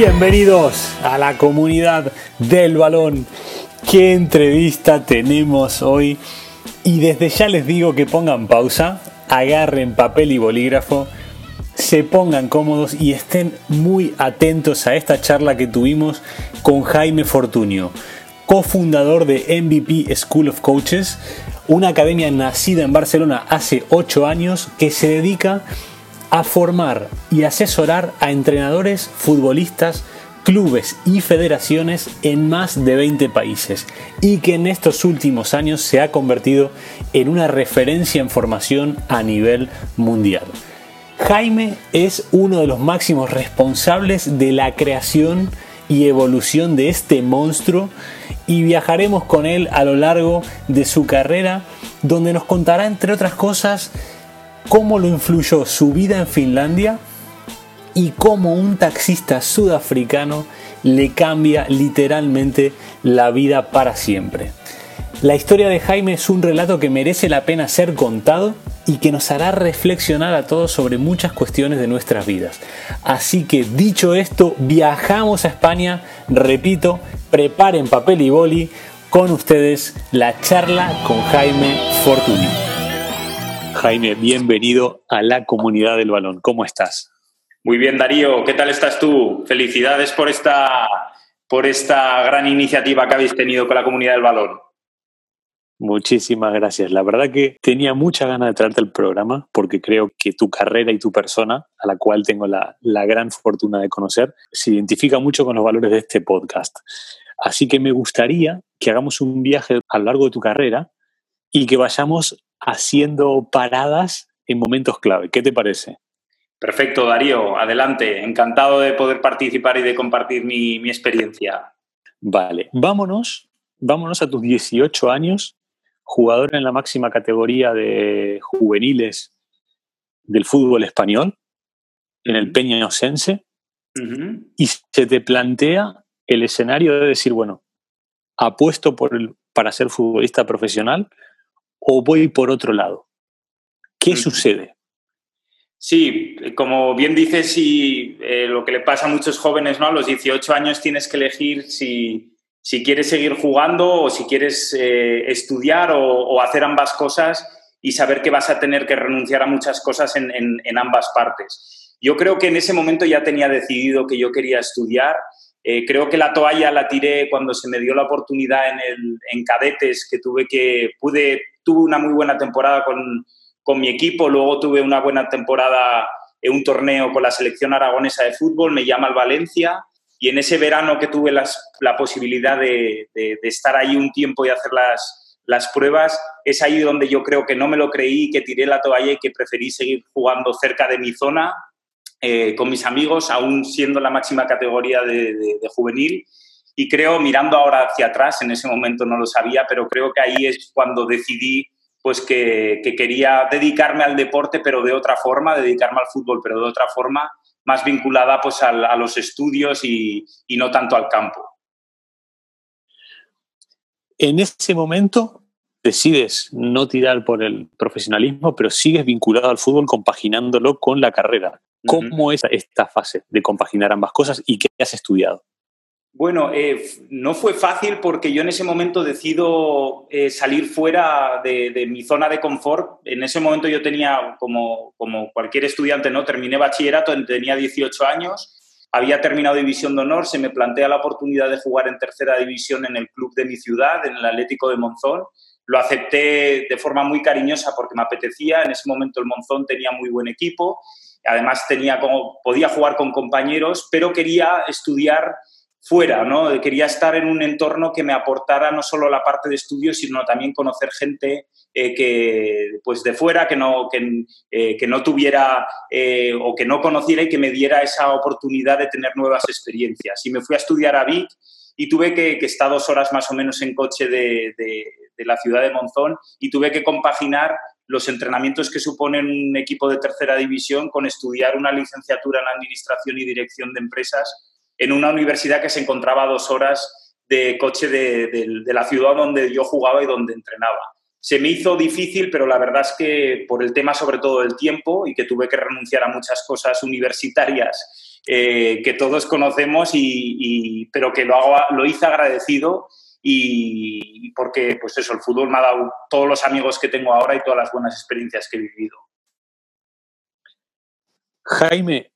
Bienvenidos a la comunidad del balón. ¿Qué entrevista tenemos hoy? Y desde ya les digo que pongan pausa, agarren papel y bolígrafo, se pongan cómodos y estén muy atentos a esta charla que tuvimos con Jaime Fortunio, cofundador de MVP School of Coaches, una academia nacida en Barcelona hace 8 años que se dedica a formar y asesorar a entrenadores, futbolistas, clubes y federaciones en más de 20 países y que en estos últimos años se ha convertido en una referencia en formación a nivel mundial. Jaime es uno de los máximos responsables de la creación y evolución de este monstruo y viajaremos con él a lo largo de su carrera donde nos contará entre otras cosas cómo lo influyó su vida en Finlandia y cómo un taxista sudafricano le cambia literalmente la vida para siempre. La historia de Jaime es un relato que merece la pena ser contado y que nos hará reflexionar a todos sobre muchas cuestiones de nuestras vidas. Así que dicho esto, viajamos a España, repito, preparen papel y boli, con ustedes la charla con Jaime Fortuny. Jaime, bienvenido a la comunidad del balón. ¿Cómo estás? Muy bien, Darío. ¿Qué tal estás tú? Felicidades por esta, por esta gran iniciativa que habéis tenido con la comunidad del balón. Muchísimas gracias. La verdad que tenía mucha ganas de traerte al programa porque creo que tu carrera y tu persona, a la cual tengo la, la, gran fortuna de conocer, se identifica mucho con los valores de este podcast. Así que me gustaría que hagamos un viaje a lo largo de tu carrera y que vayamos haciendo paradas en momentos clave. ¿Qué te parece? Perfecto, Darío. Adelante. Encantado de poder participar y de compartir mi, mi experiencia. Vale, vámonos, vámonos a tus 18 años jugador en la máxima categoría de juveniles del fútbol español, en el Peña Inocense, y se te plantea el escenario de decir, bueno, apuesto por el, para ser futbolista profesional o voy por otro lado. ¿Qué sucede? Sí, como bien dices, y, eh, lo que le pasa a muchos jóvenes, ¿no? A los 18 años tienes que elegir si, si quieres seguir jugando o si quieres eh, estudiar o, hacer ambas cosas y saber que vas a tener que renunciar a muchas cosas en, ambas partes. Yo creo que en ese momento ya tenía decidido que yo quería estudiar. Eh, creo que la toalla la tiré cuando se me dio la oportunidad en, el, en cadetes, que tuve que, pude, tuve una muy buena temporada con, con mi equipo, luego tuve una buena temporada en un torneo con la selección aragonesa de fútbol, me llama el Valencia, y en ese verano que tuve las, la posibilidad de, de, estar ahí un tiempo y hacer las, las pruebas, es ahí donde yo creo que no me lo creí, que tiré la toalla y que preferí seguir jugando cerca de mi zona eh, con mis amigos, aún siendo la máxima categoría de, de, juvenil. Y creo, mirando ahora hacia atrás, en ese momento no lo sabía, pero creo que ahí es cuando decidí pues que, que, quería dedicarme al deporte, pero de otra forma, dedicarme al fútbol, pero de otra forma, más vinculada pues, a, a los estudios y, y, no tanto al campo. En ese momento decides no tirar por el profesionalismo, pero sigues vinculado al fútbol compaginándolo con la carrera. ¿Cómo es esta fase de compaginar ambas cosas y qué has estudiado? Bueno, eh, no fue fácil porque yo en ese momento decido eh, salir fuera de, mi zona de confort. En ese momento yo tenía, como, como cualquier estudiante, ¿no? terminé bachillerato, tenía 18 años, había terminado División de Honor, se me plantea la oportunidad de jugar en tercera división en el club de mi ciudad, en el Atlético de Monzón. Lo acepté de forma muy cariñosa porque me apetecía. En ese momento el Monzón tenía muy buen equipo. Además tenía como, podía jugar con compañeros, pero quería estudiar fuera, ¿no? Quería estar en un entorno que me aportara no solo la parte de estudios, sino también conocer gente eh, que, pues de fuera, que no, que, eh, no tuviera eh, o que no conociera y que me diera esa oportunidad de tener nuevas experiencias. Y me fui a estudiar a Vic y tuve que, estar dos horas más o menos en coche de, de, de la ciudad de Monzón y tuve que compaginar los entrenamientos que suponen un equipo de tercera división con estudiar una licenciatura en Administración y Dirección de Empresas en una universidad que se encontraba a dos horas de coche de, la ciudad donde yo jugaba y donde entrenaba. Se me hizo difícil, pero la verdad es que por el tema sobre todo del tiempo y que tuve que renunciar a muchas cosas universitarias eh, que todos conocemos, y, pero que lo, hago, lo hice agradecido y porque, pues eso, el fútbol me ha dado todos los amigos que tengo ahora y todas las buenas experiencias que he vivido. Jaime,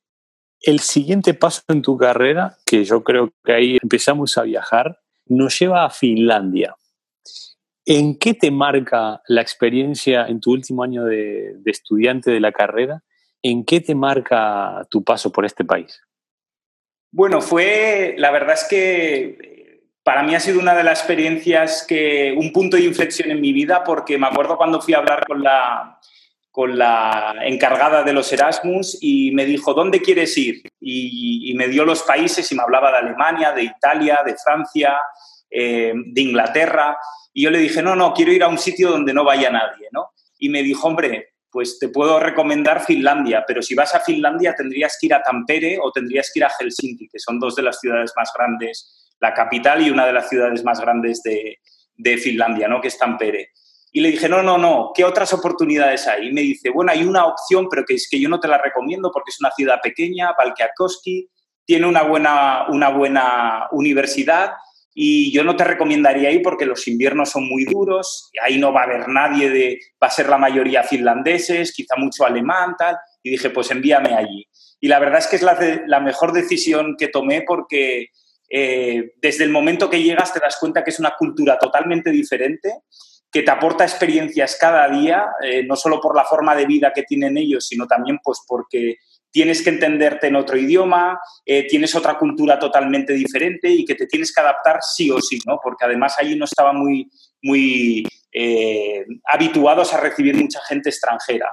el siguiente paso en tu carrera, que yo creo que ahí empezamos a viajar, nos lleva a Finlandia. ¿En qué te marca la experiencia en tu último año de, estudiante de la carrera? ¿En qué te marca tu paso por este país? Bueno, fue, la verdad es que para mí ha sido una de las experiencias que, un punto de inflexión en mi vida, porque me acuerdo cuando fui a hablar con la, con la encargada de los Erasmus y me dijo, ¿dónde quieres ir? Y, me dio los países y me hablaba de Alemania, de Italia, de Francia, eh, de Inglaterra. Y yo le dije, no, no, quiero ir a un sitio donde no vaya nadie, ¿no? Y me dijo, hombre, pues te puedo recomendar Finlandia, pero si vas a Finlandia tendrías que ir a Tampere o tendrías que ir a Helsinki, que son dos de las ciudades más grandes, la capital y una de las ciudades más grandes de, de Finlandia, ¿no? Que es Tampere. Y le dije, no, no, no, ¿qué otras oportunidades hay? Y me dice, bueno, hay una opción, pero que es que yo no te la recomiendo porque es una ciudad pequeña, Valkeakoski, tiene una buena, una buena universidad y yo no te recomendaría ir porque los inviernos son muy duros, y ahí no va a haber nadie de, va a ser la mayoría finlandeses, quizá mucho alemán, tal. Y dije, pues envíame allí. Y la verdad es que es la, la mejor decisión que tomé porque eh, desde el momento que llegas te das cuenta que es una cultura totalmente diferente que te aporta experiencias cada día, eh, no solo por la forma de vida que tienen ellos, sino también pues porque tienes que entenderte en otro idioma, eh, tienes otra cultura totalmente diferente y que te tienes que adaptar sí o sí, ¿no? Porque además allí no estaban muy, muy eh, habituados a recibir mucha gente extranjera,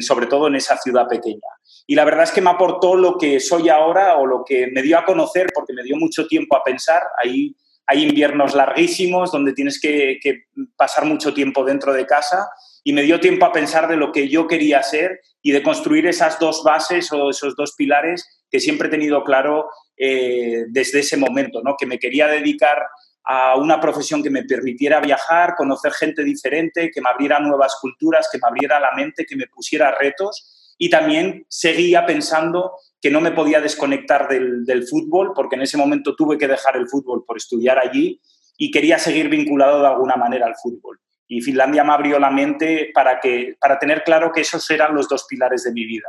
sobre todo en esa ciudad pequeña. Y la verdad es que me aportó lo que soy ahora o lo que me dio a conocer, porque me dio mucho tiempo a pensar. Ahí hay inviernos larguísimos donde tienes que, pasar mucho tiempo dentro de casa y me dio tiempo a pensar de lo que yo quería ser y de construir esas dos bases o esos dos pilares que siempre he tenido claro eh, desde ese momento, ¿no? que me quería dedicar a una profesión que me permitiera viajar, conocer gente diferente, que me abriera nuevas culturas, que me abriera la mente, que me pusiera retos y también seguía pensando que no me podía desconectar del, fútbol, porque en ese momento tuve que dejar el fútbol por estudiar allí y quería seguir vinculado de alguna manera al fútbol. Y Finlandia me abrió la mente para, que, para tener claro que esos eran los dos pilares de mi vida.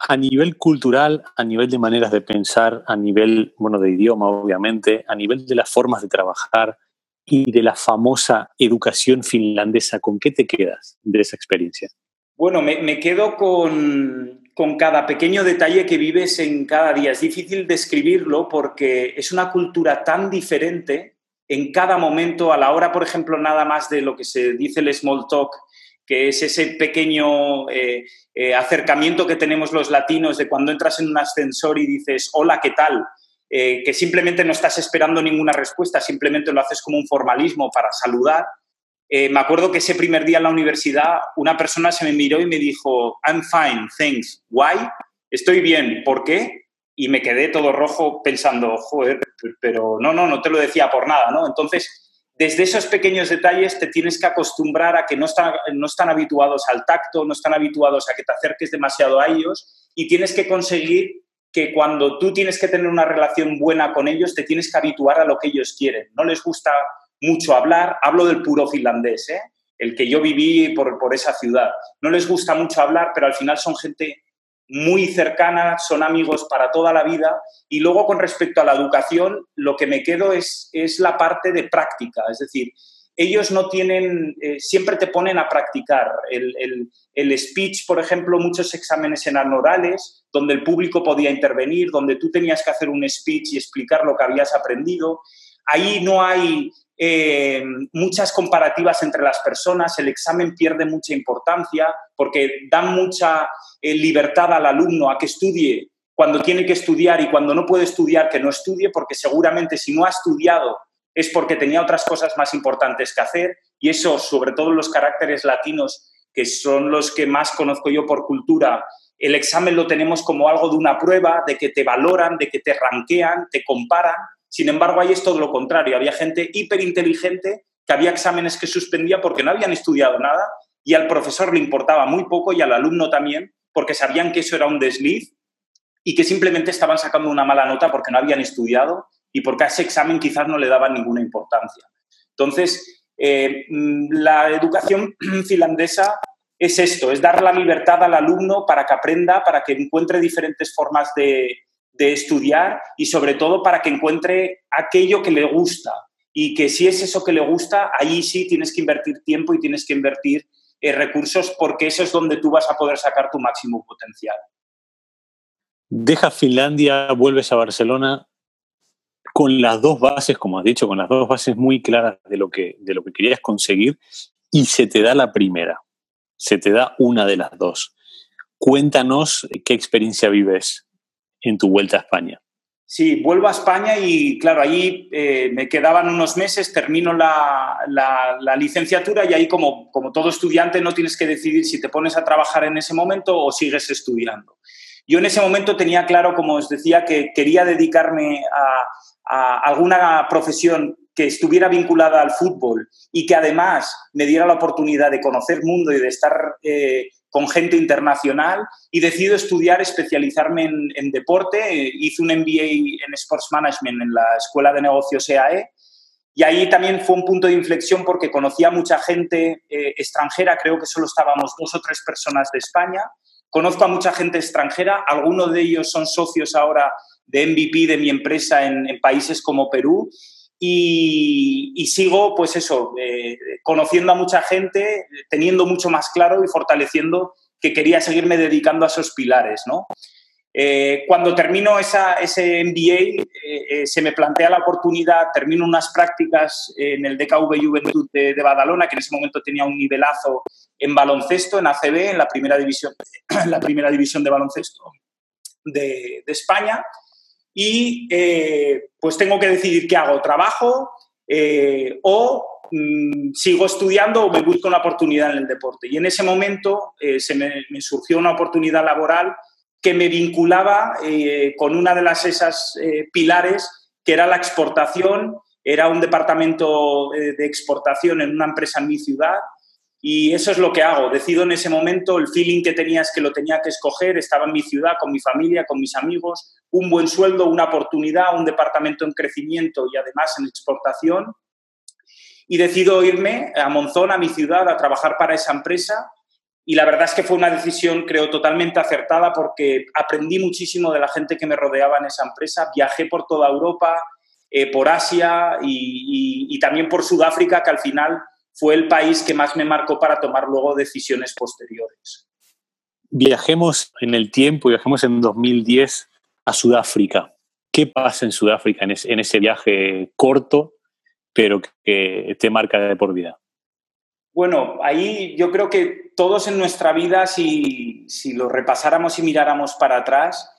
A nivel cultural, a nivel de maneras de pensar, a nivel bueno, de idioma, obviamente, a nivel de las formas de trabajar y de la famosa educación finlandesa, ¿con qué te quedas de esa experiencia? Bueno, me, quedo con, con cada pequeño detalle que vives en cada día. Es difícil describirlo porque es una cultura tan diferente en cada momento, a la hora, por ejemplo, nada más de lo que se dice el small talk, que es ese pequeño eh, eh, acercamiento que tenemos los latinos de cuando entras en un ascensor y dices, hola, ¿qué tal? Eh, que simplemente no estás esperando ninguna respuesta, simplemente lo haces como un formalismo para saludar eh, me acuerdo que ese primer día en la universidad una persona se me miró y me dijo, I'm fine, thanks. Why? Estoy bien. ¿Por qué? Y me quedé todo rojo pensando, joder, pero no, no, no te lo decía por nada, ¿no? Entonces, desde esos pequeños detalles te tienes que acostumbrar a que no están, no están habituados al tacto, no están habituados a que te acerques demasiado a ellos y tienes que conseguir que cuando tú tienes que tener una relación buena con ellos, te tienes que habituar a lo que ellos quieren. No les gusta mucho hablar, hablo del puro finlandés, ¿eh? el que yo viví por, por esa ciudad. No les gusta mucho hablar, pero al final son gente muy cercana, son amigos para toda la vida. Y luego con respecto a la educación, lo que me quedo es, es la parte de práctica, es decir, ellos no tienen, eh, siempre te ponen a practicar. El, el, el, speech, por ejemplo, muchos exámenes eran orales, donde el público podía intervenir, donde tú tenías que hacer un speech y explicar lo que habías aprendido. Ahí no hay eh, muchas comparativas entre las personas, el examen pierde mucha importancia porque dan mucha eh, libertad al alumno a que estudie cuando tiene que estudiar y cuando no puede estudiar que no estudie porque seguramente si no ha estudiado es porque tenía otras cosas más importantes que hacer y eso, sobre todo los caracteres latinos, que son los que más conozco yo por cultura, el examen lo tenemos como algo de una prueba, de que te valoran, de que te ranquean, te comparan sin embargo, ahí es todo lo contrario. Había gente hiperinteligente que había exámenes que suspendía porque no habían estudiado nada y al profesor le importaba muy poco y al alumno también porque sabían que eso era un desliz y que simplemente estaban sacando una mala nota porque no habían estudiado y porque a ese examen quizás no le daban ninguna importancia. Entonces, eh, la educación finlandesa es esto, es dar la libertad al alumno para que aprenda, para que encuentre diferentes formas de, estudiar y sobre todo para que encuentre aquello que le gusta. Y que si es eso que le gusta, ahí sí tienes que invertir tiempo y tienes que invertir eh, recursos porque eso es donde tú vas a poder sacar tu máximo potencial. Dejas Finlandia, vuelves a Barcelona con las dos bases, como has dicho, con las dos bases muy claras de lo que, de lo que querías conseguir y se te da la primera, se te da una de las dos. Cuéntanos qué experiencia vives en tu vuelta a España. Sí, vuelvo a España y claro, ahí eh, me quedaban unos meses, termino la, la, licenciatura y ahí como, como todo estudiante no tienes que decidir si te pones a trabajar en ese momento o sigues estudiando. Yo en ese momento tenía claro, como os decía, que quería dedicarme a, alguna profesión que estuviera vinculada al fútbol y que además me diera la oportunidad de conocer mundo y de estar eh, con gente internacional y decido estudiar, especializarme en, deporte. hice un MBA en Sports Management en la Escuela de Negocios EAE y ahí también fue un punto de inflexión porque conocía mucha gente eh, extranjera, creo que solo estábamos dos o tres personas de España. Conozco a mucha gente extranjera, algunos de ellos son socios ahora de MVP de mi empresa en, países como Perú y, sigo, pues eso, eh, conociendo a mucha gente, teniendo mucho más claro y fortaleciendo que quería seguirme dedicando a esos pilares, ¿no? Eh, cuando termino esa, ese MBA, eh, se me plantea la oportunidad, termino unas prácticas en el DKV Juventud de, Badalona, que en ese momento tenía un nivelazo en baloncesto, en ACB, en la primera división, la primera división de baloncesto de, de España y eh, pues tengo que decidir qué hago, trabajo eh, o mm, sigo estudiando o me busco una oportunidad en el deporte. Y en ese momento eh, se me, surgió una oportunidad laboral que me vinculaba con una de las esas pilares que era la exportación, era un departamento de exportación en una empresa en mi ciudad y eso es lo que hago. Decido en ese momento, el feeling que tenía es que lo tenía que escoger, estaba en mi ciudad, con mi familia, con mis amigos, un buen sueldo, una oportunidad, un departamento en crecimiento y además en exportación. Y decido irme a Monzón, a mi ciudad, a trabajar para esa empresa. Y la verdad es que fue una decisión, creo, totalmente acertada porque aprendí muchísimo de la gente que me rodeaba en esa empresa. Viajé por toda Europa, eh, por Asia y también por Sudáfrica, que al final fue el país que más me marcó para tomar luego decisiones posteriores. Viajemos en el tiempo, viajemos en 2010 a Sudáfrica. ¿Qué pasa en Sudáfrica en ese, viaje corto, pero que te marca de por vida? Bueno, ahí yo creo que todos en nuestra vida, si, lo repasáramos y miráramos para atrás,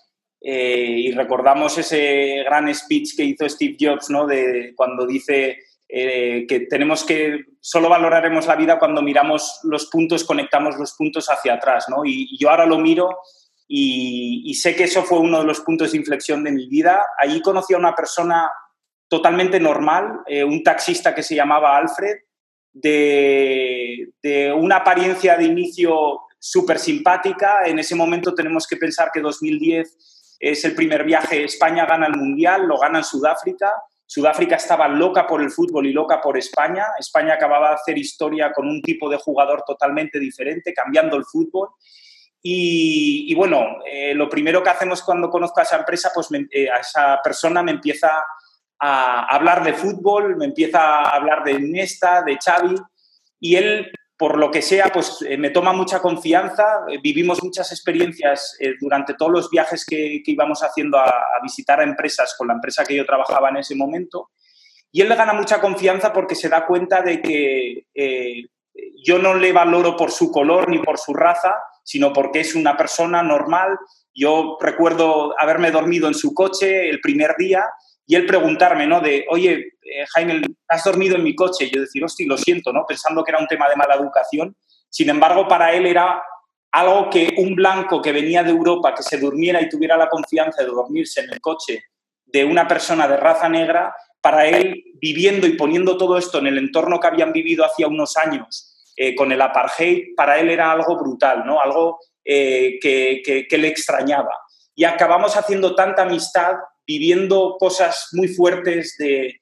eh, y recordamos ese gran speech que hizo Steve Jobs, ¿no? De cuando dice eh, que tenemos que, solo valoraremos la vida cuando miramos los puntos, conectamos los puntos hacia atrás, ¿no? Y, yo ahora lo miro y, sé que eso fue uno de los puntos de inflexión de mi vida. Allí conocí a una persona totalmente normal, eh, un taxista que se llamaba Alfred, de, de una apariencia de inicio súper simpática. En ese momento tenemos que pensar que 2010 es el primer viaje, España gana el Mundial, lo gana en Sudáfrica Sudáfrica estaba loca por el fútbol y loca por España. España acababa de hacer historia con un tipo de jugador totalmente diferente, cambiando el fútbol. Y, bueno, eh, lo primero que hacemos cuando conozco a esa empresa, pues eh, a esa persona me empieza a hablar de fútbol, me empieza a hablar de Iniesta, de Xavi, y él por lo que sea, pues eh, me toma mucha confianza. Vivimos muchas experiencias durante todos los viajes que, íbamos haciendo a, visitar a empresas con la empresa que yo trabajaba en ese momento. Y él le gana mucha confianza porque se da cuenta de que yo no le valoro por su color ni por su raza, sino porque es una persona normal. Yo recuerdo haberme dormido en su coche el primer día y él preguntarme, ¿no? De, oye, eh, Jaime, has dormido en mi coche. Y yo decir, hostia, lo siento, ¿no? Pensando que era un tema de mala educación. Sin embargo, para él era algo que un blanco que venía de Europa, que se durmiera y tuviera la confianza de dormirse en el coche de una persona de raza negra, para él, viviendo y poniendo todo esto en el entorno que habían vivido hacía unos años eh, con el apartheid, para él era algo brutal, ¿no? Algo eh, que, le extrañaba. y acabamos haciendo tanta amistad, viviendo cosas muy fuertes de,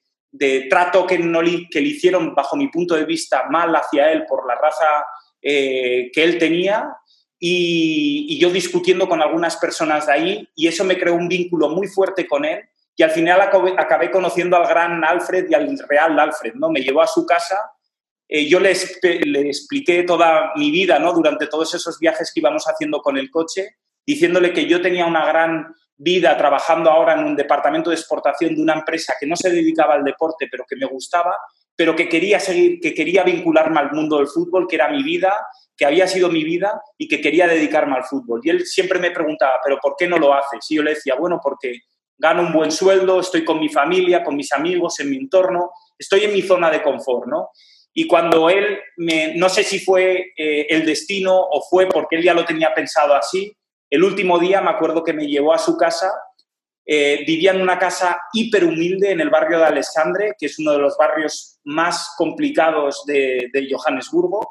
trato que, no que le hicieron, bajo mi punto de vista, mal hacia él por la raza eh, que él tenía. Y, yo discutiendo con algunas personas de ahí, y eso me creó un vínculo muy fuerte con él. Y al final acabé, conociendo al gran Alfred y al real Alfred, ¿no? Me llevó a su casa eh, yo le, le, expliqué toda mi vida, ¿no? Durante todos esos viajes que íbamos haciendo con el coche, diciéndole que yo tenía una gran vida trabajando ahora en un departamento de exportación de una empresa que no se dedicaba al deporte, pero que me gustaba, pero que quería seguir, que quería vincularme al mundo del fútbol, que era mi vida, que había sido mi vida y que quería dedicarme al fútbol. Y él siempre me preguntaba, ¿pero por qué no lo haces? Y yo le decía, bueno, porque gano un buen sueldo, estoy con mi familia, con mis amigos, en mi entorno, estoy en mi zona de confort, ¿no? Y cuando él, me, no sé si fue eh, el destino o fue porque él ya lo tenía pensado así, el último día me acuerdo que me llevó a su casa, eh, vivía en una casa hiper humilde en el barrio de Alessandre, que es uno de los barrios más complicados de, Johannesburgo,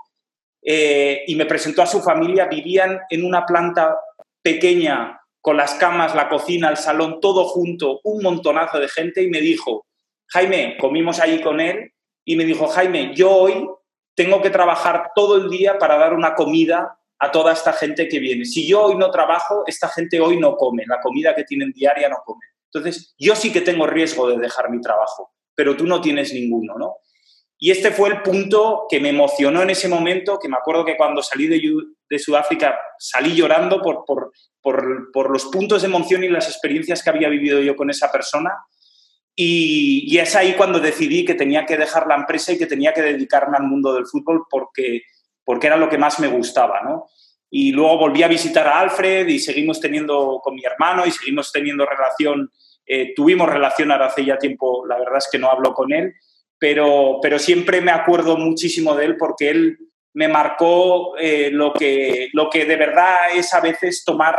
eh, y me presentó a su familia, vivían en una planta pequeña con las camas, la cocina, el salón, todo junto, un montonazo de gente, y me dijo, Jaime, comimos allí con él y me dijo, Jaime, yo hoy tengo que trabajar todo el día para dar una comida a toda esta gente que viene. Si yo hoy no trabajo, esta gente hoy no come, la comida que tienen diaria no come. Entonces, yo sí que tengo riesgo de dejar mi trabajo, pero tú no tienes ninguno, ¿no? Y este fue el punto que me emocionó en ese momento, que me acuerdo que cuando salí de, Sudáfrica salí llorando por, por, por, por, los puntos de emoción y las experiencias que había vivido yo con esa persona y, es ahí cuando decidí que tenía que dejar la empresa y que tenía que dedicarme al mundo del fútbol porque, porque era lo que más me gustaba, ¿no? Y luego volví a visitar a Alfred y seguimos teniendo con mi hermano y seguimos teniendo relación, eh, tuvimos relación ahora hace ya tiempo, la verdad es que no hablo con él, pero, pero siempre me acuerdo muchísimo de él porque él me marcó eh, lo, que, lo que de verdad es a veces tomar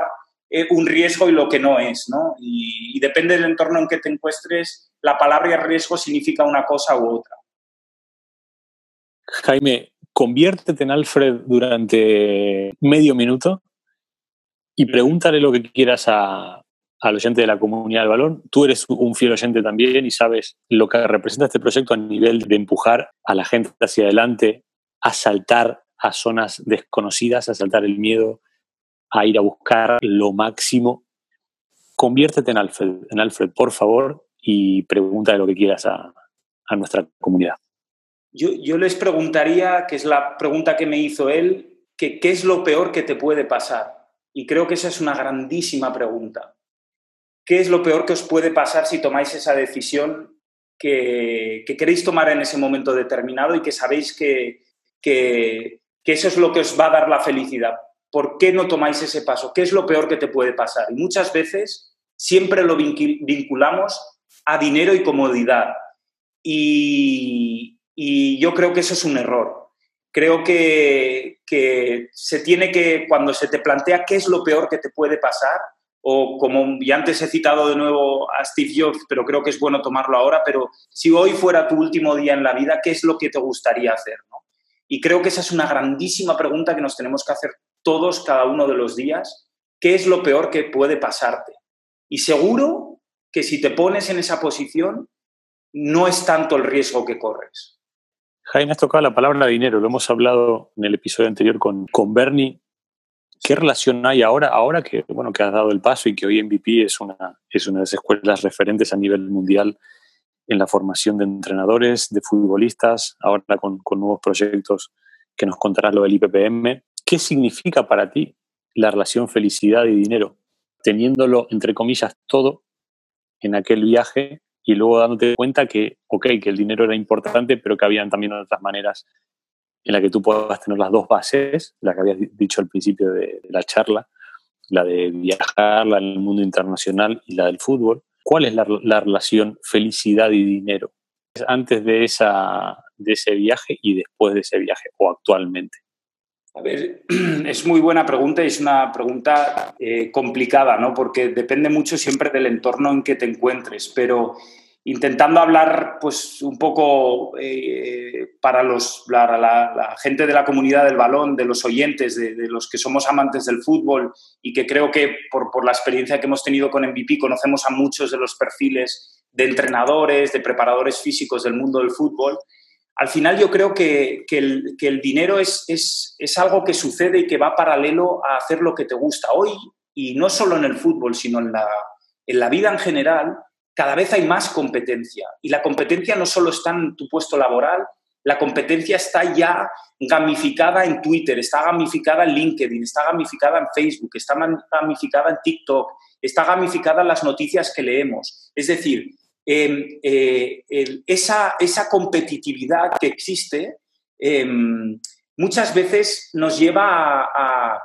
eh, un riesgo y lo que no es, ¿no? Y, depende del entorno en que te encuentres, la palabra riesgo significa una cosa u otra. Jaime, conviértete en Alfred durante medio minuto y pregúntale lo que quieras a, al oyente de la comunidad del balón. Tú eres un fiel oyente también y sabes lo que representa este proyecto a nivel de empujar a la gente hacia adelante, a saltar a zonas desconocidas, a saltar el miedo, a ir a buscar lo máximo. Conviértete en Alfred, en Alfred, por favor, y pregúntale lo que quieras a, nuestra comunidad. Yo, yo, les preguntaría, que es la pregunta que me hizo él, que qué es lo peor que te puede pasar. Y creo que esa es una grandísima pregunta. ¿Qué es lo peor que os puede pasar si tomáis esa decisión que, que queréis tomar en ese momento determinado y que sabéis que, que, que eso es lo que os va a dar la felicidad? ¿por qué no tomáis ese paso? ¿Qué es lo peor que te puede pasar? Y muchas veces siempre lo vinculamos a dinero y comodidad. Y, yo creo que eso es un error. Creo que, se tiene que, cuando se te plantea qué es lo peor que te puede pasar, o como ya antes he citado de nuevo a Steve Jobs, pero creo que es bueno tomarlo ahora, pero si hoy fuera tu último día en la vida, ¿qué es lo que te gustaría hacer? Y creo que esa es una grandísima pregunta que nos tenemos que hacer todos cada uno de los días, qué es lo peor que puede pasarte. Y seguro que si te pones en esa posición, no es tanto el riesgo que corres. Jaime, has tocado la palabra dinero, lo hemos hablado en el episodio anterior con, con Bernie. ¿Qué relación hay ahora, ahora que, bueno, que has dado el paso y que hoy MVP es una, es una de las escuelas referentes a nivel mundial en la formación de entrenadores, de futbolistas, ahora con, con nuevos proyectos que nos contarás lo del IPPM? ¿Qué significa para ti la relación felicidad y dinero? Teniéndolo, entre comillas, todo en aquel viaje y luego dándote cuenta que, ok, que el dinero era importante, pero que habían también otras maneras en las que tú puedas tener las dos bases, la que habías dicho al principio de, la charla, la de viajar, la del mundo internacional y la del fútbol. ¿Cuál es la, la relación felicidad y dinero? Antes de, esa, de ese viaje y después de ese viaje o actualmente. A ver, es muy buena pregunta y es una pregunta eh, complicada, ¿no? Porque depende mucho siempre del entorno en que te encuentres. Pero intentando hablar pues un poco eh, para, los, la, gente de la comunidad del balón, de los oyentes, de, los que somos amantes del fútbol y que creo que por, la experiencia que hemos tenido con MVP conocemos a muchos de los perfiles de entrenadores, de preparadores físicos del mundo del fútbol. Al final yo creo que, que, el, dinero es, es, es algo que sucede y que va paralelo a hacer lo que te gusta. Hoy, y no solo en el fútbol, sino en la, en la vida en general, cada vez hay más competencia. Y la competencia no solo está en tu puesto laboral, la competencia está ya gamificada en Twitter, está gamificada en LinkedIn, está gamificada en Facebook, está gamificada en TikTok, está gamificada en las noticias que leemos. Es decir, em, eh, esa, esa, competitividad que existe em, muchas veces nos lleva a,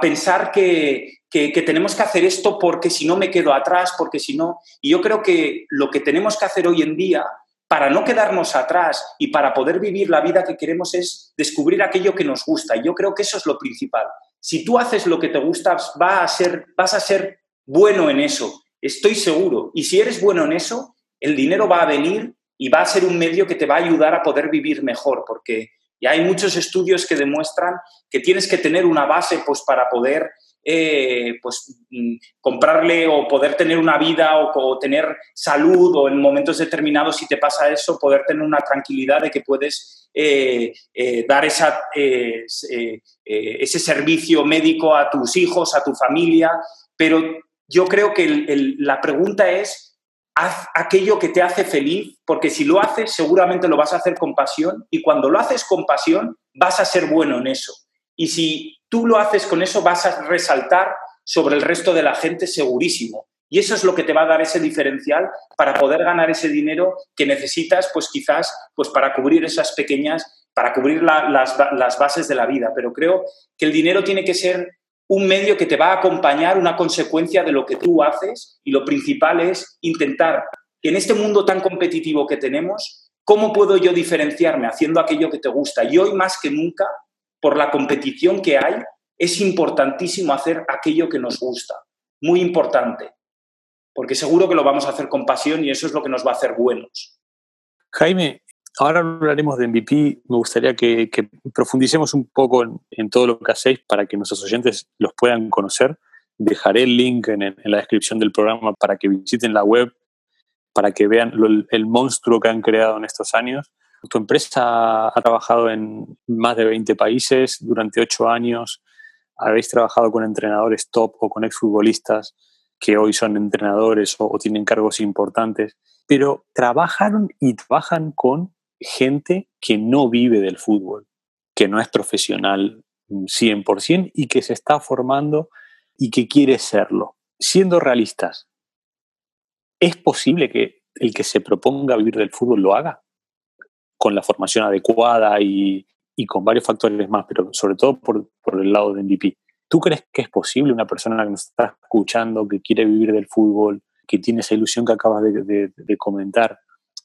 pensar que, que, tenemos que hacer esto porque si no me quedo atrás, porque si no... Y yo creo que lo que tenemos que hacer hoy en día para no quedarnos atrás y para poder vivir la vida que queremos es descubrir aquello que nos gusta. Y yo creo que eso es lo principal. Si tú haces lo que te gusta, va a ser, vas a ser bueno en eso. Estoy seguro. Y si eres bueno en eso, el dinero va a venir y va a ser un medio que te va a ayudar a poder vivir mejor, porque ya hay muchos estudios que demuestran que tienes que tener una base pues, para poder eh, pues, mm, comprarle o poder tener una vida o, tener salud o en momentos determinados, si te pasa eso, poder tener una tranquilidad de que puedes eh, eh, dar esa, ese servicio médico a tus hijos, a tu familia. Pero yo creo que la pregunta es, haz aquello que te hace feliz, porque si lo haces seguramente lo vas a hacer con pasión y cuando lo haces con pasión vas a ser bueno en eso. Y si tú lo haces con eso, vas a resaltar sobre el resto de la gente segurísimo. Y eso es lo que te va a dar ese diferencial para poder ganar ese dinero que necesitas, pues quizás, pues para cubrir esas pequeñas, para cubrir las, bases de la vida. Pero creo que el dinero tiene que ser un medio que te va a acompañar, una consecuencia de lo que tú haces y lo principal es intentar que en este mundo tan competitivo que tenemos, ¿cómo puedo yo diferenciarme haciendo aquello que te gusta? Y hoy más que nunca por la competición que hay, es importantísimo hacer aquello que nos gusta. Muy importante. Porque seguro que lo vamos a hacer con pasión y eso es lo que nos va a hacer buenos. Jaime, ahora hablaremos de MVP. Me gustaría que, profundicemos un poco en, todo lo que hacéis para que nuestros oyentes los puedan conocer. Dejaré el link en, la descripción del programa para que visiten la web, para que vean el monstruo que han creado en estos años tu empresa ha trabajado en más de 20 países durante 8 años. Habéis trabajado con entrenadores top o con exfutbolistas que hoy son entrenadores o, tienen cargos importantes, pero trabajaron y trabajan con gente que no vive del fútbol, que no es profesional 100% y que se está formando y que quiere serlo. Siendo realistas, ¿es posible que el que se proponga vivir del fútbol lo haga? con la formación adecuada y, con varios factores más, pero sobre todo por, el lado de MVP. ¿Tú crees que es posible una persona que nos está escuchando, que quiere vivir del fútbol, que tiene esa ilusión que acabas de, comentar?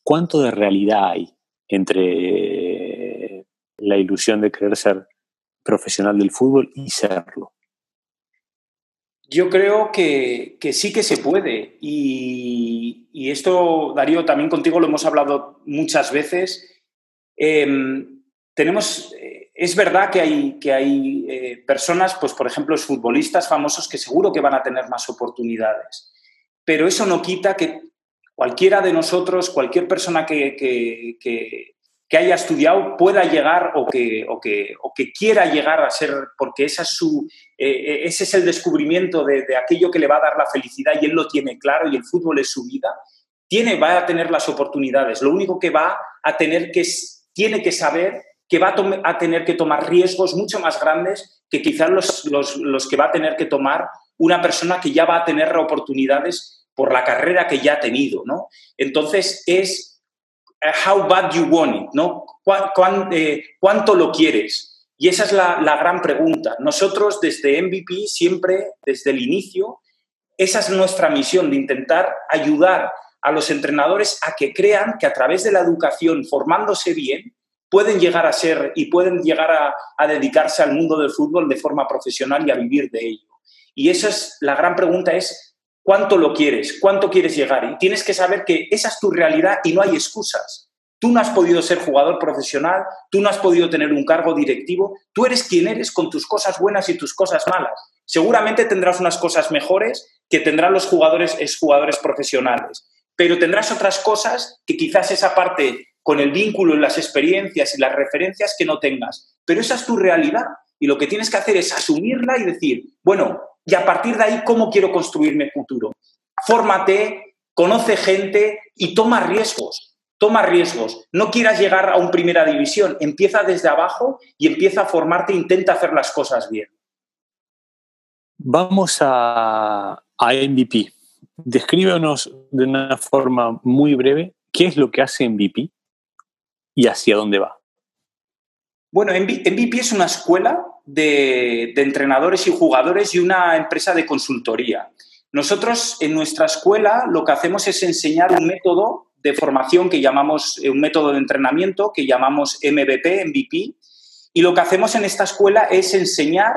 ¿Cuánto de realidad hay entre la ilusión de querer ser profesional del fútbol y serlo? Yo creo que, sí que se puede. Y, y, esto, Darío, también contigo lo hemos hablado muchas veces. Em, tenemos, eh, es verdad que hay, que hay eh, personas, pues por ejemplo, los futbolistas famosos que seguro que van a tener más oportunidades, pero eso no quita que cualquiera de nosotros, cualquier persona que, que, haya estudiado pueda llegar o que, o que, o que quiera llegar a ser, porque esa es su, eh, ese es el descubrimiento de, de, aquello que le va a dar la felicidad y él lo tiene claro y el fútbol es su vida, tiene, va a tener las oportunidades. Lo único que va a tener que tiene que saber que va a, tener que tomar riesgos mucho más grandes que quizás los, que va a tener que tomar una persona que ya va a tener oportunidades por la carrera que ya ha tenido, ¿no? Entonces es eh, how bad you want it, ¿no? Eh, ¿Cuánto lo quieres? Y esa es la, la gran pregunta. Nosotros desde MVP siempre, desde el inicio, esa es nuestra misión, de intentar ayudar a los entrenadores a que crean que a través de la educación, formándose bien, pueden llegar a ser y pueden llegar a, dedicarse al mundo del fútbol de forma profesional y a vivir de ello. Y esa es la gran pregunta, es cuánto lo quieres, cuánto quieres llegar. Y tienes que saber que esa es tu realidad y no hay excusas. Tú no has podido ser jugador profesional, tú no has podido tener un cargo directivo, tú eres quien eres con tus cosas buenas y tus cosas malas. Seguramente tendrás unas cosas mejores que tendrán los jugadores jugadores profesionales, pero tendrás otras cosas que quizás esa parte con el vínculo, las experiencias y las referencias que no tengas. Pero esa es tu realidad y lo que tienes que hacer es asumirla y decir, bueno, y a partir de ahí, ¿cómo quiero construir mi futuro? Fórmate, conoce gente y toma riesgos toma riesgos, no quieras llegar a un primera división, empieza desde abajo y empieza a formarte, intenta hacer las cosas bien. Vamos a, a MVP. Descríbenos de una forma muy breve qué es lo que hace MVP y hacia dónde va. Bueno, MVP es una escuela de, entrenadores y jugadores y una empresa de consultoría. Nosotros en nuestra escuela lo que hacemos es enseñar un método de formación que llamamos, eh, un método de entrenamiento que llamamos MVP, MVP, y lo que hacemos en esta escuela es enseñar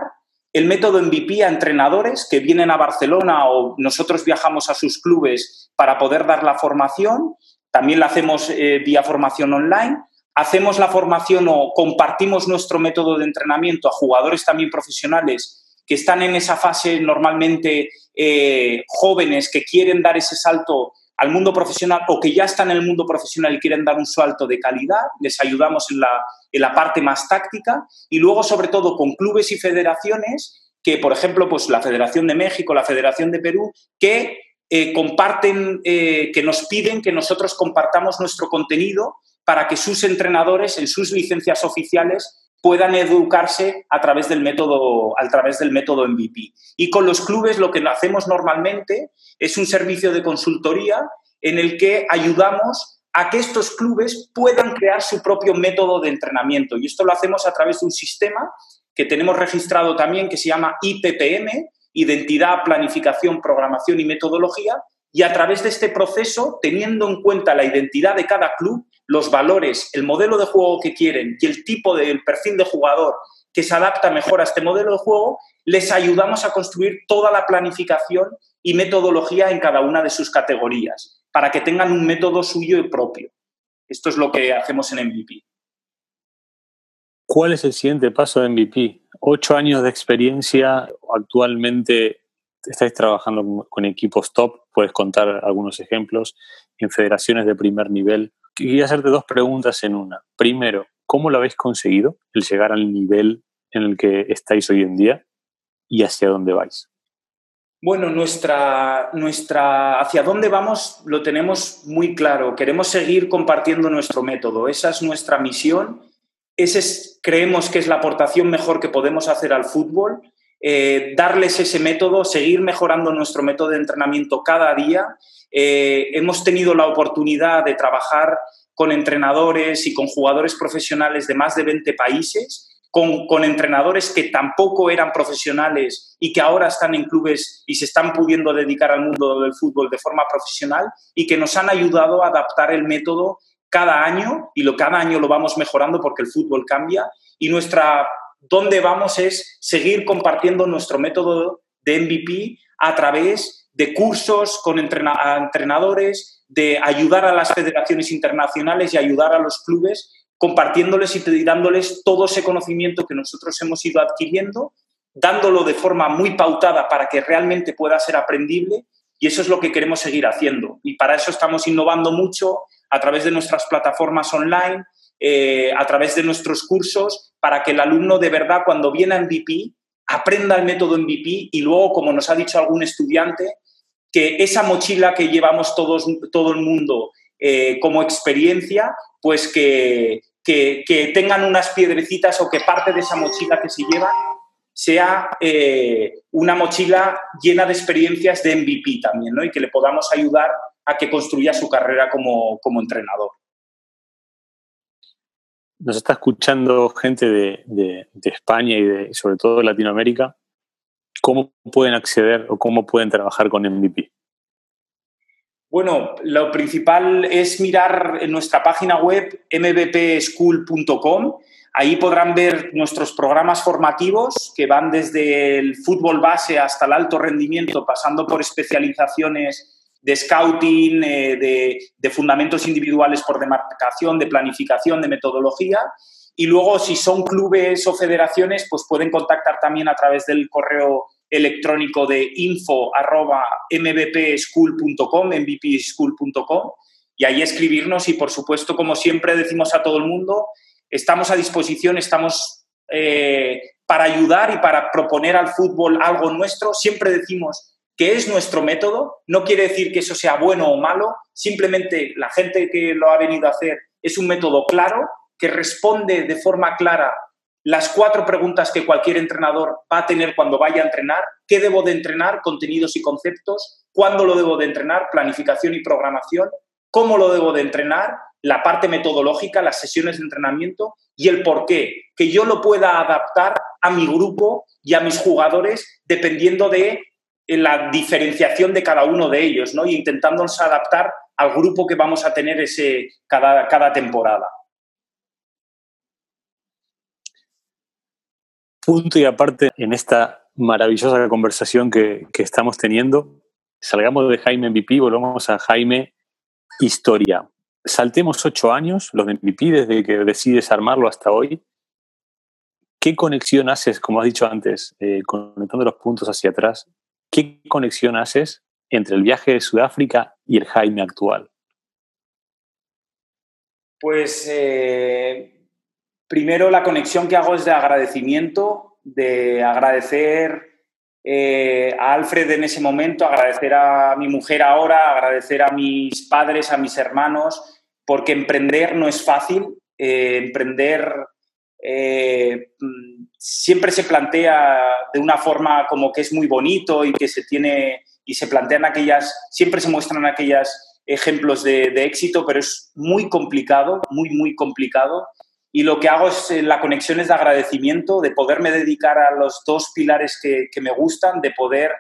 el método MVP a entrenadores que vienen a Barcelona o nosotros viajamos a sus clubes para poder dar la formación. También la hacemos eh, vía formación online. Hacemos la formación o compartimos nuestro método de entrenamiento a jugadores también profesionales que están en esa fase normalmente eh, jóvenes que quieren dar ese salto al mundo profesional o que ya están en el mundo profesional y quieren dar un salto de calidad, les ayudamos en la, en la parte más táctica y luego sobre todo con clubes y federaciones que, por ejemplo, pues la Federación de México, la Federación de Perú, que eh, comparten, eh, que nos piden que nosotros compartamos nuestro contenido para que sus entrenadores en sus licencias oficiales puedan educarse a través del método, a través del método MVP. Y con los clubes lo que hacemos normalmente es un servicio de consultoría en el que ayudamos a que estos clubes puedan crear su propio método de entrenamiento. Y esto lo hacemos a través de un sistema que tenemos registrado también que se llama IPPM, Identidad, Planificación, Programación y Metodología, y a través de este proceso, teniendo en cuenta la identidad de cada club, los valores, el modelo de juego que quieren y el tipo del perfil de jugador que se adapta mejor a este modelo de juego, les ayudamos a construir toda la planificación y metodología en cada una de sus categorías, para que tengan un método suyo y propio. Esto es lo que hacemos en MVP. ¿Cuál es el siguiente paso de MVP? Ocho años de experiencia, actualmente estáis trabajando con equipos top, puedes contar algunos ejemplos, en federaciones de primer nivel. Quería hacerte dos preguntas en una. Primero, ¿cómo lo habéis conseguido el llegar al nivel en el que estáis hoy en día y hacia dónde vais? Bueno, nuestra, nuestra, hacia dónde vamos lo tenemos muy claro. Queremos seguir compartiendo nuestro método. Esa es nuestra misión. Ese es, creemos que es la aportación mejor que podemos hacer al fútbol. Eh, darles ese método, seguir mejorando nuestro método de entrenamiento cada día. Eh, hemos tenido la oportunidad de trabajar con entrenadores y con jugadores profesionales de más de 20 países, con, entrenadores que tampoco eran profesionales y que ahora están en clubes y se están pudiendo dedicar al mundo del fútbol de forma profesional y que nos han ayudado a adaptar el método cada año y lo cada año lo vamos mejorando porque el fútbol cambia. Y nuestra dónde vamos es seguir compartiendo nuestro método de MVP a través de cursos con entrenadores, de ayudar a las federaciones internacionales y ayudar a los clubes, compartiéndoles y dándoles todo ese conocimiento que nosotros hemos ido adquiriendo, dándolo de forma muy pautada para que realmente pueda ser aprendible y eso es lo que queremos seguir haciendo. Y para eso estamos innovando mucho a través de nuestras plataformas online, eh, a través de nuestros cursos, para que el alumno de verdad cuando viene a MVP aprenda el método MVP y luego, como nos ha dicho algún estudiante, que esa mochila que llevamos todos, todo el mundo eh, como experiencia, pues que, que, tengan unas piedrecitas o que parte de esa mochila que se lleva sea eh, una mochila llena de experiencias de MVP también, ¿no? Y que le podamos ayudar a que construya su carrera como, como entrenador. Nos está escuchando gente de, de, España y de, sobre todo de Latinoamérica ¿cómo pueden acceder o cómo pueden trabajar con MVP? Bueno, lo principal es mirar en nuestra página web mvpschool.com. Ahí podrán ver nuestros programas formativos que van desde el fútbol base hasta el alto rendimiento, pasando por especializaciones de scouting, eh, de, fundamentos individuales por demarcación, de planificación, de metodología. Y luego, si son clubes o federaciones, pues pueden contactar también a través del correo electrónico de info.mvpschool.com, mvpschool.com, y ahí escribirnos y, por supuesto, como siempre decimos a todo el mundo, estamos a disposición, estamos eh, para ayudar y para proponer al fútbol algo nuestro. Siempre decimos que es nuestro método, no quiere decir que eso sea bueno o malo, simplemente la gente que lo ha venido a hacer es un método claro que responde de forma clara las cuatro preguntas que cualquier entrenador va a tener cuando vaya a entrenar. ¿Qué debo de entrenar? Contenidos y conceptos. ¿Cuándo lo debo de entrenar? Planificación y programación. ¿Cómo lo debo de entrenar? La parte metodológica, las sesiones de entrenamiento y el por qué. Que yo lo pueda adaptar a mi grupo y a mis jugadores dependiendo de la diferenciación de cada uno de ellos, ¿no? Y intentándonos adaptar al grupo que vamos a tener ese, cada, cada temporada. punto y aparte en esta maravillosa conversación que, estamos teniendo. Salgamos de Jaime MVP, volvamos a Jaime Historia. Saltemos ocho años, los de MVP, desde que decides armarlo hasta hoy. ¿Qué conexión haces, como has dicho antes, eh, conectando los puntos hacia atrás? ¿Qué conexión haces entre el viaje de Sudáfrica y el Jaime actual? Pues eh, Primero, la conexión que hago es de agradecimiento, de agradecer eh, a Alfred en ese momento, agradecer a mi mujer ahora, agradecer a mis padres, a mis hermanos, porque emprender no es fácil. Eh, emprender eh, siempre se plantea de una forma como que es muy bonito y que se tiene y se plantean aquellas, siempre se muestran aquellos ejemplos de, éxito, pero es muy complicado, muy, muy complicado y lo que hago es eh, la conexión es de agradecimiento, de poderme dedicar a los dos pilares que, me gustan, de poder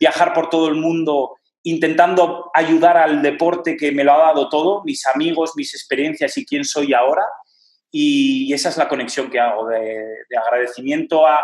viajar por todo el mundo intentando ayudar al deporte que me lo ha dado todo, mis amigos, mis experiencias y quién soy ahora. Y esa es la conexión que hago, de, agradecimiento a,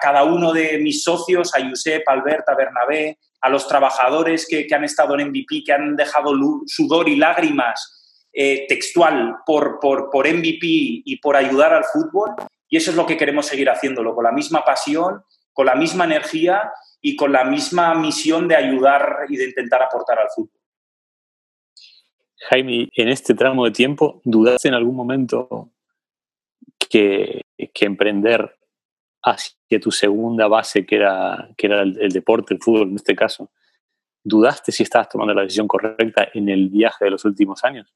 cada uno de mis socios, a Josep, a Albert, a Bernabé, a los trabajadores que, que han estado en MVP, que han dejado sudor y lágrimas eh, textual por, por, por MVP y por ayudar al fútbol. Y eso es lo que queremos seguir haciéndolo, con la misma pasión, con la misma energía y con la misma misión de ayudar y de intentar aportar al fútbol. Jaime, en este tramo de tiempo, ¿dudaste en algún momento que, emprender hacia tu segunda base, que era, el, deporte, el fútbol en este caso, ¿dudaste si estabas tomando la decisión correcta en el viaje de los últimos años?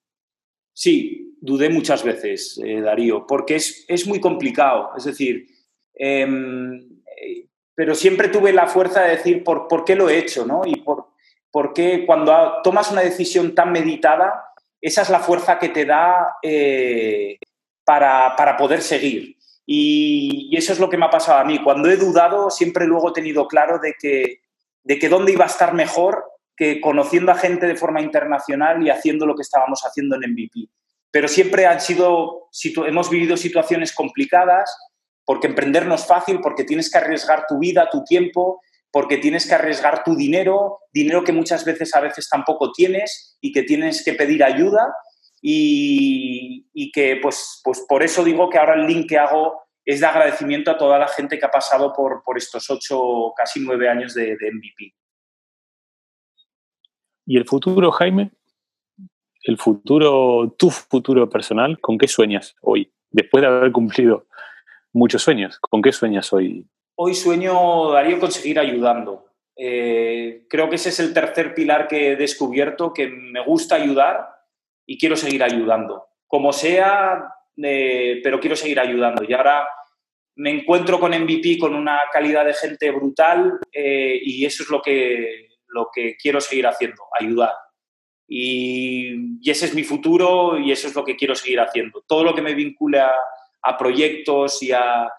Sí, dudé muchas veces, eh, Darío, porque es, muy complicado. Es decir, em, eh, pero siempre tuve la fuerza de decir por, por qué lo he hecho, ¿no? Y por, por qué cuando tomas una decisión tan meditada, esa es la fuerza que te da eh, para, poder seguir. Y, y, eso es lo que me ha pasado a mí. Cuando he dudado, siempre luego he tenido claro de que, de que dónde iba a estar mejor que conociendo a gente de forma internacional y haciendo lo que estábamos haciendo en MVP. Pero siempre han sido, hemos vivido situaciones complicadas, porque emprender no es fácil, porque tienes que arriesgar tu vida, tu tiempo, porque tienes que arriesgar tu dinero, dinero que muchas veces a veces tampoco tienes y que tienes que pedir ayuda y, que pues, pues por eso digo que ahora el link que hago es de agradecimiento a toda la gente que ha pasado por, por estos ocho, casi nueve años de, de MVP. ¿Y el futuro, Jaime? ¿El futuro, tu futuro personal, con qué sueñas hoy? Después de haber cumplido muchos sueños, ¿con qué sueñas hoy? Hoy sueño, Darío, con seguir ayudando. Eh, creo que ese es el tercer pilar que he descubierto, que me gusta ayudar y quiero seguir ayudando. Como sea, eh, pero quiero seguir ayudando. Y ahora me encuentro con MVP con una calidad de gente brutal eh, y eso es lo que, lo que quiero seguir haciendo, ayudar. Y, ese es mi futuro y eso es lo que quiero seguir haciendo. Todo lo que me vincula a, proyectos y a,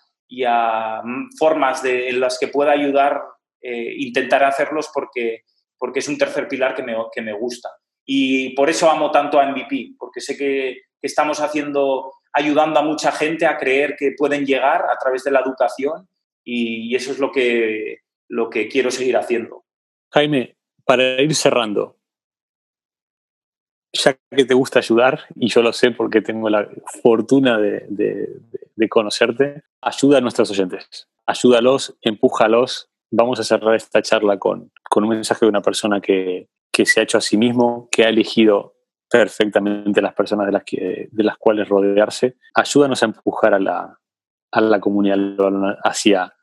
formas de, en las que pueda ayudar, eh, intentaré hacerlos porque, porque es un tercer pilar que me, que me gusta. Y por eso amo tanto a MVP, porque sé que, estamos haciendo ayudando a mucha gente a creer que pueden llegar a través de la educación y, eso es lo que, lo que quiero seguir haciendo. Jaime, para ir cerrando, ya que te gusta ayudar, y yo lo sé porque tengo la fortuna de, de conocerte, ayuda a nuestros oyentes, ayúdalos, empújalos. Vamos a cerrar esta charla con, con un mensaje de una persona que, que se ha hecho a sí mismo, que ha elegido perfectamente las personas de las, que, de las cuales rodearse. Ayúdanos a empujar a la, a la comunidad hacia,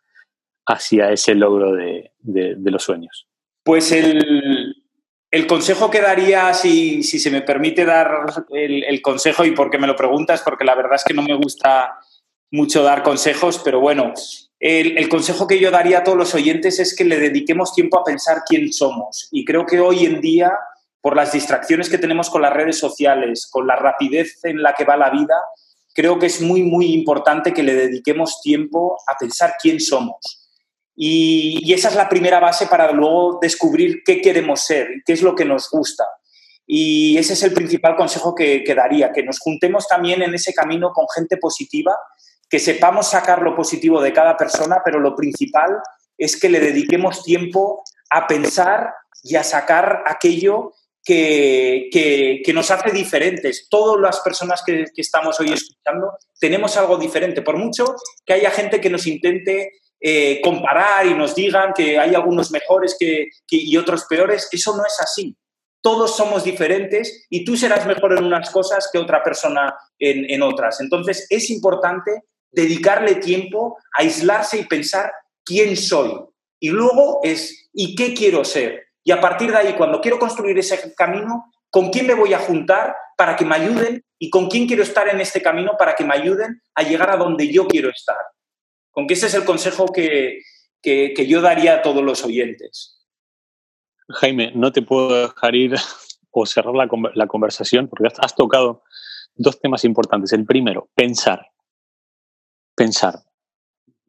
hacia ese logro de, de, los sueños. Pues el, el, consejo que daría, si, si se me permite dar el, el, consejo y porque me lo preguntas, porque la verdad es que no me gusta mucho dar consejos, pero bueno, el, consejo que yo daría a todos los oyentes es que le dediquemos tiempo a pensar quién somos. Y creo que hoy en día por las distracciones que tenemos con las redes sociales, con la rapidez en la que va la vida, creo que es muy, muy importante que le dediquemos tiempo a pensar quién somos. Y, esa es la primera base para luego descubrir qué queremos ser, qué es lo que nos gusta. Y ese es el principal consejo que daría, que nos juntemos también en ese camino con gente positiva, que sepamos sacar lo positivo de cada persona, pero lo principal es que le dediquemos tiempo a pensar y a sacar aquello que, nos hace diferentes. Todas las personas que, estamos hoy escuchando tenemos algo diferente. Por mucho que haya gente que nos intente eh, comparar y nos digan que hay algunos mejores que, y otros peores, eso no es así. Todos somos diferentes y tú serás mejor en unas cosas que otra persona en, en otras. Entonces es importante dedicarle tiempo aislarse y pensar quién soy. Y luego es, ¿y qué quiero ser? Y a partir de ahí, cuando quiero construir ese camino, ¿con quién me voy a juntar para que me ayuden? ¿Y con quién quiero estar en este camino para que me ayuden a llegar a donde yo quiero estar? Con que ese es el consejo que, yo daría a todos los oyentes. Jaime, no te puedo dejar ir o cerrar la, la conversación porque has tocado dos temas importantes. El primero, pensar. Pensar.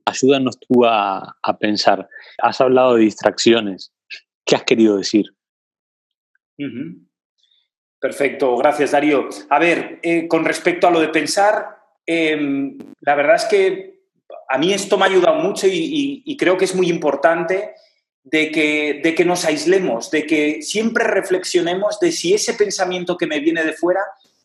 Ayúdanos tú a, a pensar. Has hablado de distracciones. ¿Qué has querido decir? Perfecto, gracias Darío. A ver, eh, con respecto a lo de pensar, em, la verdad es que a mí esto me ha ayudado mucho y, creo que es muy importante de que, de que nos aislemos, de que siempre reflexionemos de si ese pensamiento que me viene de fuera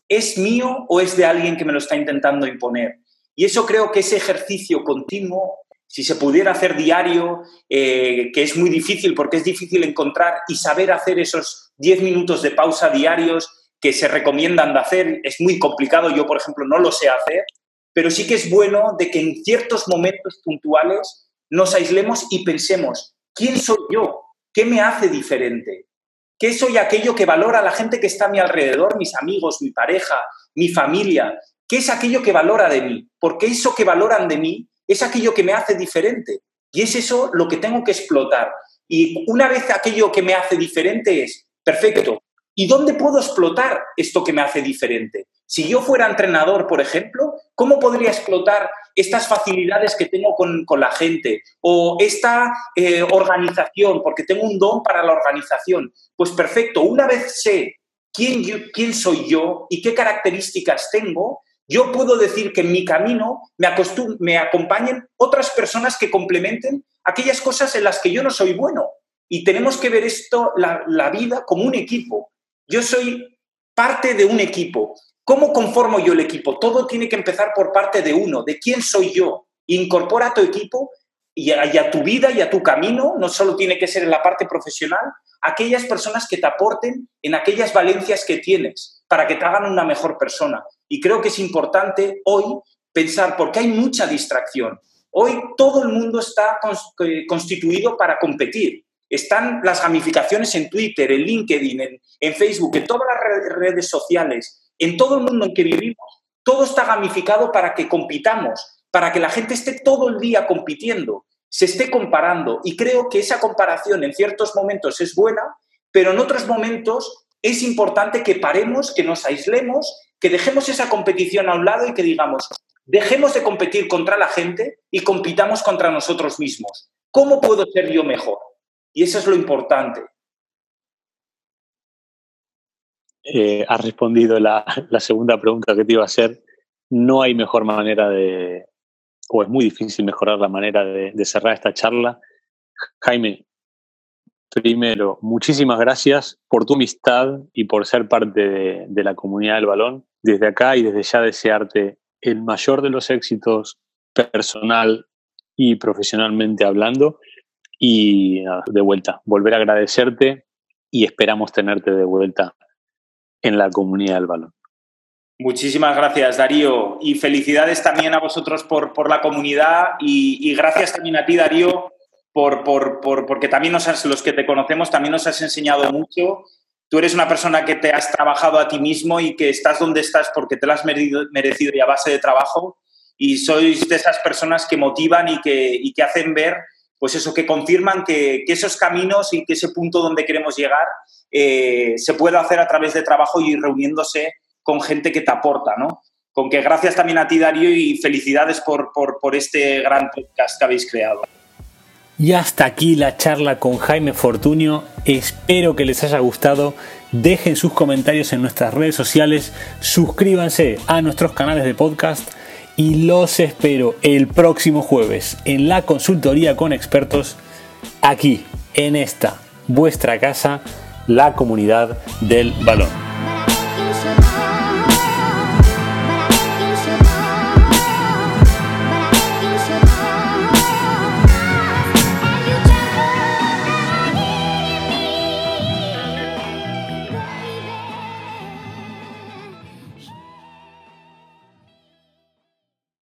es mío o es de alguien que me lo está intentando imponer. Y eso creo que ese ejercicio continuo si se pudiera hacer diario, eh, que es muy difícil porque es difícil encontrar y saber hacer esos 10 minutos de pausa diarios que se recomiendan de hacer, es muy complicado, yo por ejemplo no lo sé hacer, pero sí que es bueno de que en ciertos momentos puntuales nos aislemos y pensemos, ¿quién soy yo? ¿Qué me hace diferente? ¿Qué soy aquello que valora la gente que está a mi alrededor, mis amigos, mi pareja, mi familia? ¿Qué es aquello que valora de mí? Porque eso que valoran de mí es aquello que me hace diferente. Y es eso lo que tengo que explotar. Y una vez aquello que me hace diferente es, perfecto, ¿y dónde puedo explotar esto que me hace diferente? Si yo fuera entrenador, por ejemplo, ¿cómo podría explotar estas facilidades que tengo con, la gente? O esta eh, organización, porque tengo un don para la organización. Pues perfecto, una vez sé quién, quién soy yo y qué características tengo, yo puedo decir que en mi camino me, me acompañen otras personas que complementen aquellas cosas en las que yo no soy bueno. Y tenemos que ver esto, la, la vida, como un equipo. Yo soy parte de un equipo. ¿Cómo conformo yo el equipo? Todo tiene que empezar por parte de uno, de quién soy yo. Incorpora a tu equipo y a, y a, tu vida y a tu camino, no solo tiene que ser en la parte profesional, aquellas personas que te aporten en aquellas valencias que tienes para que te hagan una mejor persona. Y creo que es importante hoy pensar, porque hay mucha distracción. Hoy todo el mundo está eh, constituido para competir. Están las gamificaciones en Twitter, en LinkedIn, en, Facebook, en todas las redes sociales, en todo el mundo en que vivimos. Todo está gamificado para que compitamos, para que la gente esté todo el día compitiendo, se esté comparando. Y creo que esa comparación en ciertos momentos es buena, pero en otros momentos es importante que paremos, que nos aislemos que dejemos esa competición a un lado y que digamos, dejemos de competir contra la gente y compitamos contra nosotros mismos. ¿Cómo puedo ser yo mejor? Y eso es lo importante. Eh, has respondido la, segunda pregunta que te iba a hacer no hay mejor manera de, o es muy difícil mejorar la manera de, cerrar esta charla. Jaime, primero, muchísimas gracias por tu amistad y por ser parte de, la comunidad del balón. Desde acá y desde ya desearte el mayor de los éxitos personal y profesionalmente hablando. Y de vuelta, volver a agradecerte y esperamos tenerte de vuelta en la comunidad del balón. Muchísimas gracias, Darío. Y felicidades también a vosotros por, por la comunidad y, gracias también a ti, Darío, por, por, porque también nos has, los que te conocemos también nos has enseñado mucho. Tú eres una persona que te has trabajado a ti mismo y que estás donde estás porque te lo has merecido y a base de trabajo. Y sois de esas personas que motivan y que, y que hacen ver, pues eso, que confirman que, que, esos caminos y que ese punto donde queremos llegar eh, se puede hacer a través de trabajo y reuniéndose con gente que te aporta, ¿no? Con que gracias también a ti, Darío, y felicidades por, por, este gran podcast que habéis creado. Y hasta aquí la charla con Jaime Fortunio. Espero que les haya gustado. Dejen sus comentarios en nuestras redes sociales. Suscríbanse a nuestros canales de podcast. Y los espero el próximo jueves en la consultoría con expertos. Aquí, en esta, vuestra casa, la comunidad del balón.